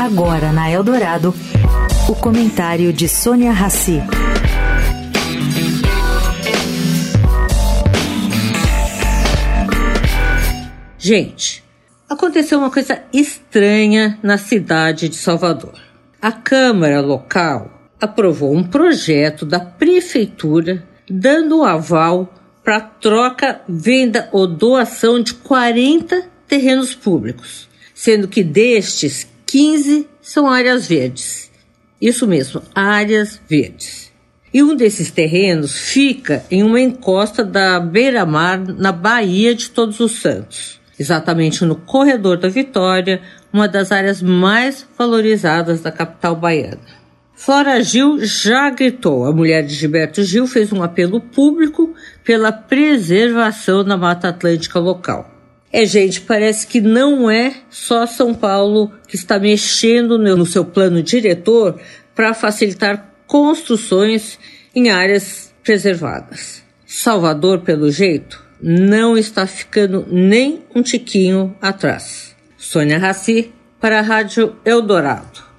Agora na Eldorado, o comentário de Sônia Rassi. Gente, aconteceu uma coisa estranha na cidade de Salvador. A Câmara local aprovou um projeto da prefeitura dando aval para troca, venda ou doação de 40 terrenos públicos, sendo que destes 15 são áreas verdes. Isso mesmo, áreas verdes. E um desses terrenos fica em uma encosta da beira-mar na Baía de Todos os Santos, exatamente no corredor da Vitória, uma das áreas mais valorizadas da capital baiana. Flora Gil já gritou. A mulher de Gilberto Gil fez um apelo público pela preservação da Mata Atlântica local. É, gente, parece que não é só São Paulo que está mexendo no seu plano diretor para facilitar construções em áreas preservadas. Salvador, pelo jeito, não está ficando nem um tiquinho atrás. Sônia Raci, para a Rádio Eldorado.